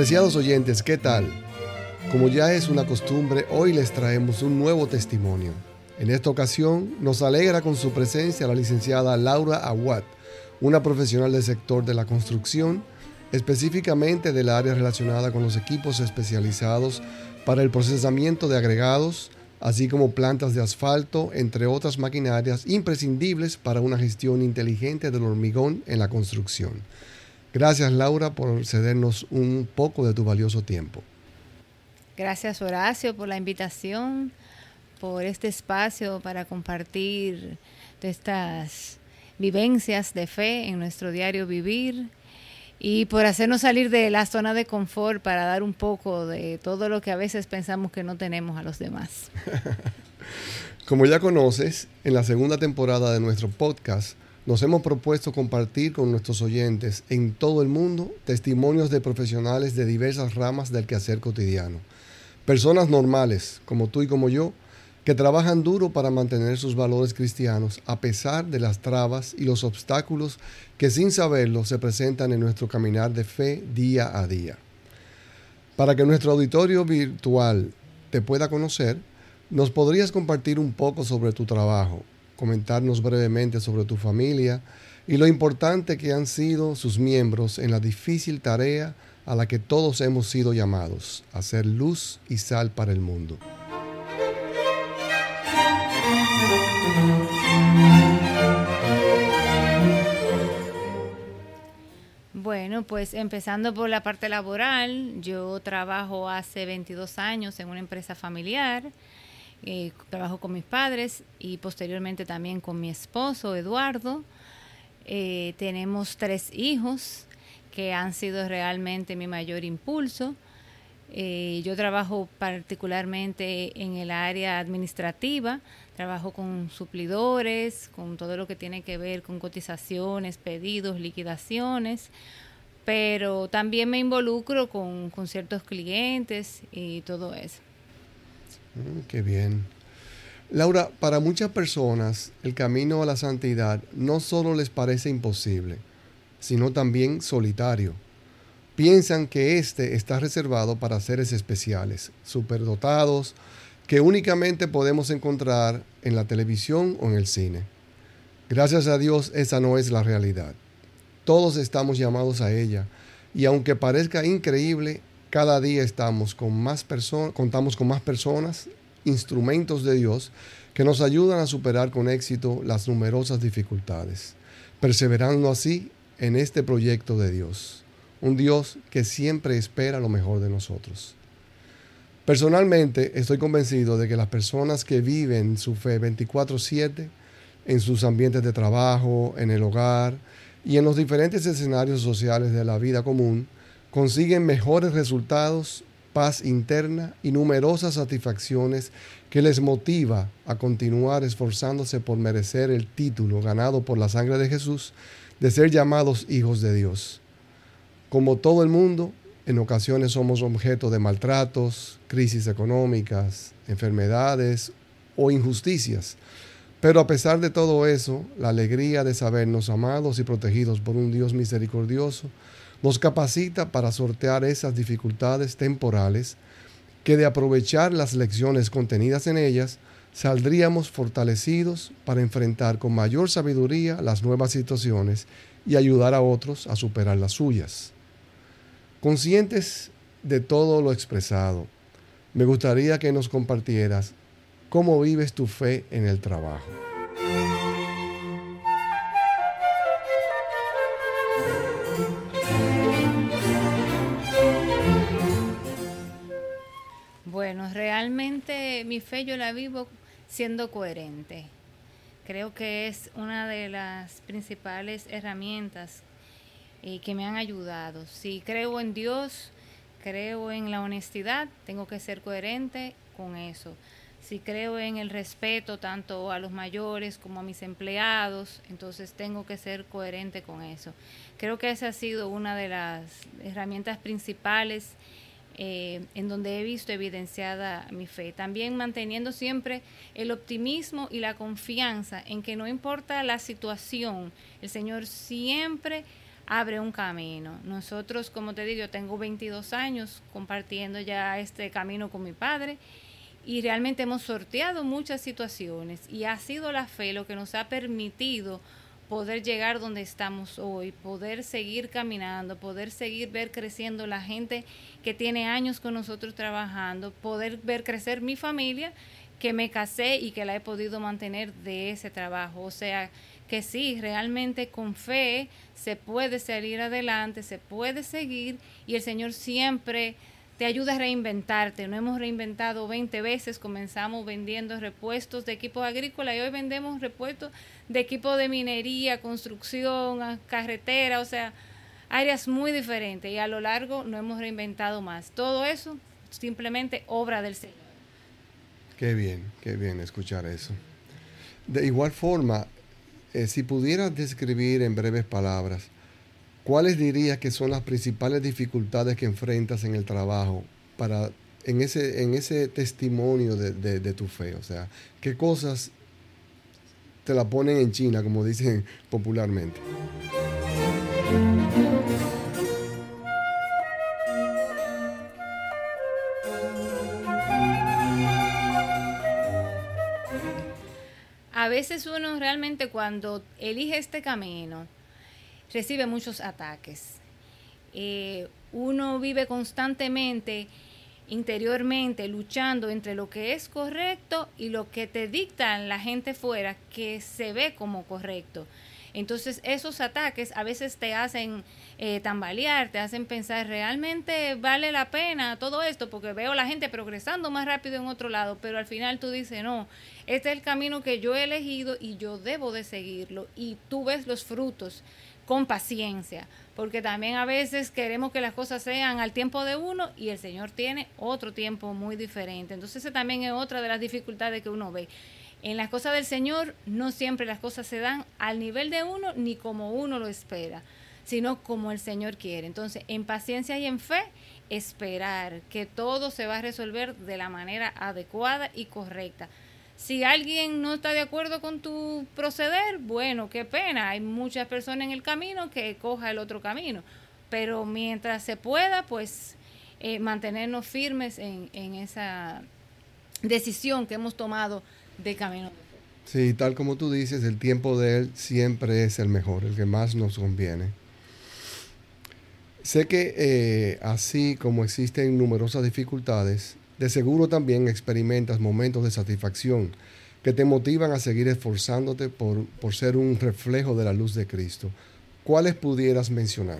Apreciados oyentes, ¿qué tal? Como ya es una costumbre, hoy les traemos un nuevo testimonio. En esta ocasión nos alegra con su presencia la licenciada Laura Aguat, una profesional del sector de la construcción, específicamente del área relacionada con los equipos especializados para el procesamiento de agregados, así como plantas de asfalto, entre otras maquinarias imprescindibles para una gestión inteligente del hormigón en la construcción. Gracias Laura por cedernos un poco de tu valioso tiempo. Gracias Horacio por la invitación, por este espacio para compartir estas vivencias de fe en nuestro diario vivir y por hacernos salir de la zona de confort para dar un poco de todo lo que a veces pensamos que no tenemos a los demás. Como ya conoces, en la segunda temporada de nuestro podcast nos hemos propuesto compartir con nuestros oyentes en todo el mundo testimonios de profesionales de diversas ramas del quehacer cotidiano. Personas normales, como tú y como yo, que trabajan duro para mantener sus valores cristianos a pesar de las trabas y los obstáculos que sin saberlo se presentan en nuestro caminar de fe día a día. Para que nuestro auditorio virtual te pueda conocer, ¿nos podrías compartir un poco sobre tu trabajo, comentarnos brevemente sobre tu familia y lo importante que han sido sus miembros en la difícil tarea a la que todos hemos sido llamados, a ser luz y sal para el mundo? Bueno, pues empezando por la parte laboral, yo trabajo hace 22 años en una empresa familiar, eh, trabajo con mis padres y posteriormente también con mi esposo Eduardo. Eh, tenemos tres hijos que han sido realmente mi mayor impulso. Eh, yo trabajo particularmente en el área administrativa, trabajo con suplidores, con todo lo que tiene que ver con cotizaciones, pedidos, liquidaciones, pero también me involucro con, ciertos clientes y todo eso. Mm, qué bien. Laura, para muchas personas el camino a la santidad no solo les parece imposible, sino también solitario piensan que este está reservado para seres especiales, superdotados, que únicamente podemos encontrar en la televisión o en el cine. Gracias a Dios esa no es la realidad. Todos estamos llamados a ella y aunque parezca increíble, cada día estamos con más contamos con más personas, instrumentos de Dios que nos ayudan a superar con éxito las numerosas dificultades, perseverando así en este proyecto de Dios un Dios que siempre espera lo mejor de nosotros. Personalmente estoy convencido de que las personas que viven su fe 24/7 en sus ambientes de trabajo, en el hogar y en los diferentes escenarios sociales de la vida común, consiguen mejores resultados, paz interna y numerosas satisfacciones que les motiva a continuar esforzándose por merecer el título ganado por la sangre de Jesús de ser llamados hijos de Dios. Como todo el mundo, en ocasiones somos objeto de maltratos, crisis económicas, enfermedades o injusticias. Pero a pesar de todo eso, la alegría de sabernos amados y protegidos por un Dios misericordioso nos capacita para sortear esas dificultades temporales que de aprovechar las lecciones contenidas en ellas, saldríamos fortalecidos para enfrentar con mayor sabiduría las nuevas situaciones y ayudar a otros a superar las suyas. Conscientes de todo lo expresado, me gustaría que nos compartieras cómo vives tu fe en el trabajo. Mi fe yo la vivo siendo coherente. Creo que es una de las principales herramientas y que me han ayudado. Si creo en Dios, creo en la honestidad, tengo que ser coherente con eso. Si creo en el respeto tanto a los mayores como a mis empleados, entonces tengo que ser coherente con eso. Creo que esa ha sido una de las herramientas principales eh, en donde he visto evidenciada mi fe. También manteniendo siempre el optimismo y la confianza en que no importa la situación, el Señor siempre abre un camino. Nosotros, como te digo, yo tengo 22 años compartiendo ya este camino con mi padre y realmente hemos sorteado muchas situaciones y ha sido la fe lo que nos ha permitido poder llegar donde estamos hoy, poder seguir caminando, poder seguir ver creciendo la gente que tiene años con nosotros trabajando, poder ver crecer mi familia, que me casé y que la he podido mantener de ese trabajo. O sea, que sí, realmente con fe se puede salir adelante, se puede seguir y el Señor siempre te ayuda a reinventarte. No hemos reinventado 20 veces, comenzamos vendiendo repuestos de equipos agrícolas y hoy vendemos repuestos de equipo de minería, construcción, carretera, o sea, áreas muy diferentes y a lo largo no hemos reinventado más. Todo eso simplemente obra del Señor. Qué bien, qué bien escuchar eso. De igual forma, eh, si pudieras describir en breves palabras, ¿cuáles dirías que son las principales dificultades que enfrentas en el trabajo para en ese, en ese testimonio de, tu fe? O sea, ¿qué cosas te la ponen en China, como dicen popularmente? A veces uno realmente cuando elige este camino recibe muchos ataques. Eh, uno vive constantemente interiormente luchando entre lo que es correcto y lo que te dictan la gente fuera que se ve como correcto. Entonces esos ataques a veces te hacen eh, tambalear, te hacen pensar, ¿realmente vale la pena todo esto? Porque veo la gente progresando más rápido en otro lado, pero al final tú dices, no, este es el camino que yo he elegido y yo debo de seguirlo. Y tú ves los frutos con paciencia, porque también a veces queremos que las cosas sean al tiempo de uno y el Señor tiene otro tiempo muy diferente. Entonces esa también es otra de las dificultades que uno ve. En las cosas del Señor no siempre las cosas se dan al nivel de uno ni como uno lo espera, sino como el Señor quiere. Entonces, en paciencia y en fe, esperar que todo se va a resolver de la manera adecuada y correcta. Si alguien no está de acuerdo con tu proceder, bueno, qué pena. Hay muchas personas en el camino que coja el otro camino. Pero mientras se pueda, pues eh, mantenernos firmes en, en esa decisión que hemos tomado de camino. Sí, tal como tú dices, el tiempo de Él siempre es el mejor, el que más nos conviene. Sé que eh, así como existen numerosas dificultades, de seguro también experimentas momentos de satisfacción que te motivan a seguir esforzándote por, por ser un reflejo de la luz de Cristo. ¿Cuáles pudieras mencionar?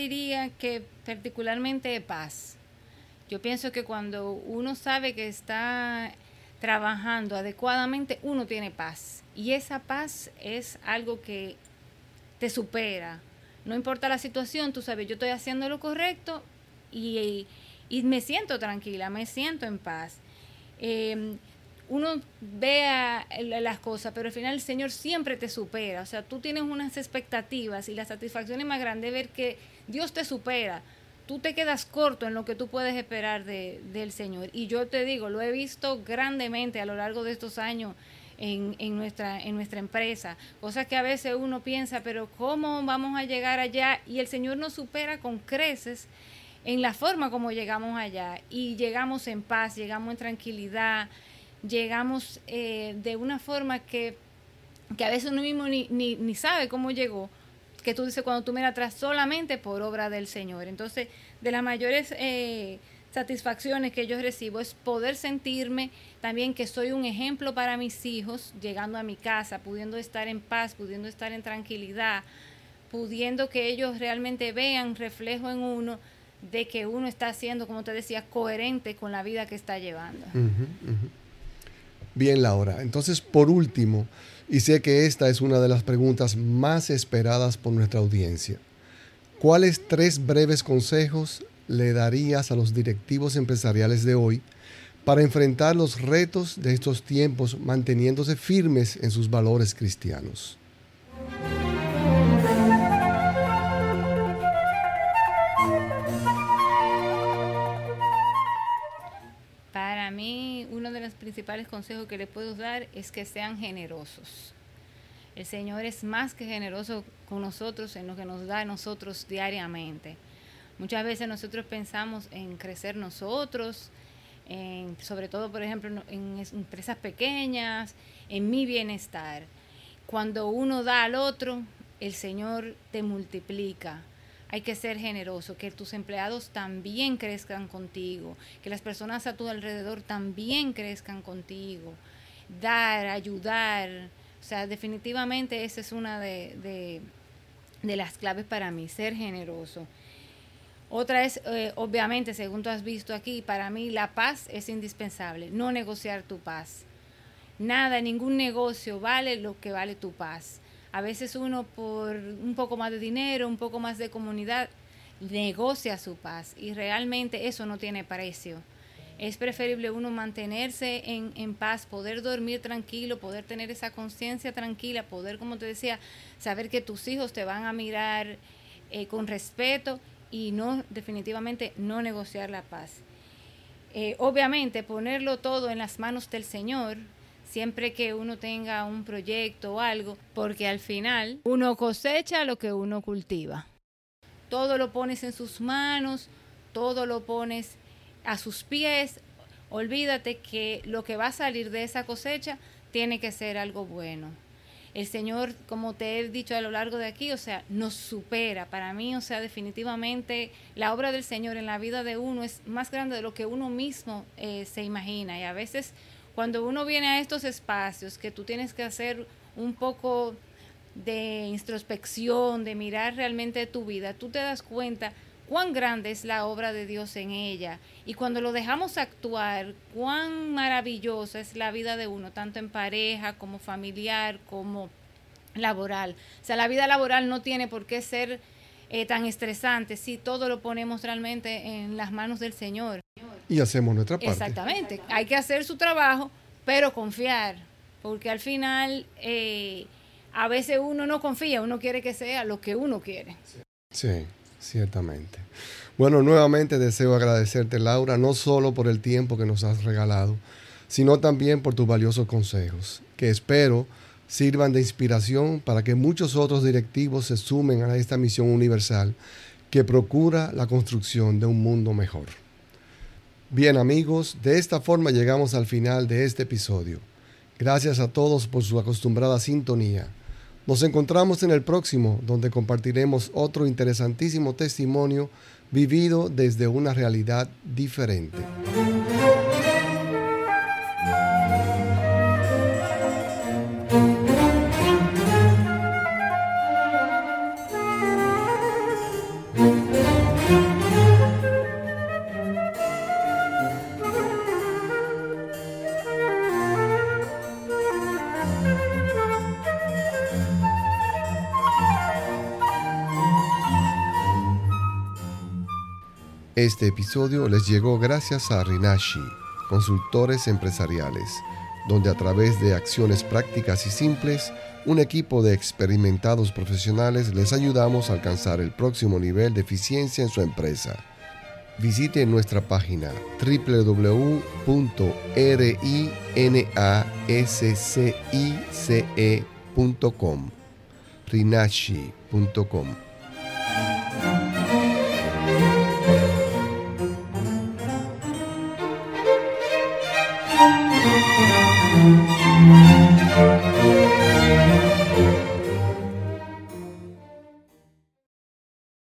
Diría que particularmente paz. Yo pienso que cuando uno sabe que está trabajando adecuadamente, uno tiene paz. Y esa paz es algo que te supera. No importa la situación, tú sabes, yo estoy haciendo lo correcto y, me siento tranquila, me siento en paz. Em, uno vea las cosas, pero al final el Señor siempre te supera. O sea, tú tienes unas expectativas y la satisfacción es más grande ver que Dios te supera. Tú te quedas corto en lo que tú puedes esperar de, del Señor. Y yo te digo, lo he visto grandemente a lo largo de estos años en, en, nuestra, en nuestra empresa. Cosas que a veces uno piensa, pero ¿cómo vamos a llegar allá? Y el Señor nos supera con creces en la forma como llegamos allá. Y llegamos en paz, llegamos en tranquilidad llegamos eh, de una forma que, que, a veces uno mismo ni, ni, ni, sabe cómo llegó, que tú dices cuando tú miras atrás solamente por obra del Señor. Entonces, de las mayores eh, satisfacciones que yo recibo es poder sentirme también que soy un ejemplo para mis hijos, llegando a mi casa, pudiendo estar en paz, pudiendo estar en tranquilidad, pudiendo que ellos realmente vean reflejo en uno de que uno está siendo, como te decía, coherente con la vida que está llevando. Bien, Laura. Entonces, por último, y sé que esta es una de las preguntas más esperadas por nuestra audiencia, ¿cuáles tres breves consejos le darías a los directivos empresariales de hoy para enfrentar los retos de estos tiempos manteniéndose firmes en sus valores cristianos? Principales consejos que les puedo dar es que sean generosos. El Señor es más que generoso con nosotros en lo que nos da a nosotros diariamente. Muchas veces nosotros pensamos en crecer nosotros, sobre todo, por ejemplo, en empresas pequeñas, en mi bienestar. Cuando uno da al otro, el Señor te multiplica. Hay que ser generoso, que tus empleados también crezcan contigo, que las personas a tu alrededor también crezcan contigo. Dar, ayudar. O sea, definitivamente esa es una de, de las claves para mí, ser generoso. Otra es, eh, obviamente, según tú has visto aquí, para mí la paz es indispensable, no negociar tu paz. Nada, ningún negocio vale lo que vale tu paz. A veces uno por un poco más de dinero, un poco más de comunidad, negocia su paz y realmente eso no tiene precio. Es preferible uno mantenerse en, paz, poder dormir tranquilo, poder tener esa conciencia tranquila, poder, como te decía, saber que tus hijos te van a mirar eh, con respeto y no definitivamente no negociar la paz. Eh, obviamente ponerlo todo en las manos del Señor siempre que uno tenga un proyecto o algo, porque al final uno cosecha lo que uno cultiva. Todo lo pones en sus manos, todo lo pones a sus pies. Olvídate que lo que va a salir de esa cosecha tiene que ser algo bueno el Señor, como te he dicho a lo largo de aquí, o sea, nos supera. Para mí, o sea, definitivamente la obra del Señor en la vida de uno es más grande de lo que uno mismo eh, se imagina. Y a veces cuando uno viene a estos espacios que tú tienes que hacer un poco de introspección, de mirar realmente tu vida, tú te das cuenta cuán grande es la obra de Dios en ella. Y cuando lo dejamos actuar, cuán maravillosa es la vida de uno, tanto en pareja como familiar, como laboral. O sea, la vida laboral no tiene por qué ser eh, tan estresante si todo lo ponemos realmente en las manos del Señor. Y hacemos nuestra parte. Exactamente. Hay que hacer su trabajo, pero confiar, porque al final eh, a veces uno no confía, uno quiere que sea lo que uno quiere. Sí. Ciertamente. Bueno, nuevamente deseo agradecerte, Laura, no solo por el tiempo que nos has regalado, sino también por tus valiosos consejos, que espero sirvan de inspiración para que muchos otros directivos se sumen a esta misión universal que procura la construcción de un mundo mejor. Bien amigos, de esta forma llegamos al final de este episodio. Gracias a todos por su acostumbrada sintonía. Nos encontramos en el próximo, donde compartiremos otro interesantísimo testimonio vivido desde una realidad diferente. Este episodio les llegó gracias a Rinashi, consultores empresariales, donde a través de acciones prácticas y simples, un equipo de experimentados profesionales les ayudamos a alcanzar el próximo nivel de eficiencia en su empresa. Visite nuestra página www.rinascice.com rinashi.com Música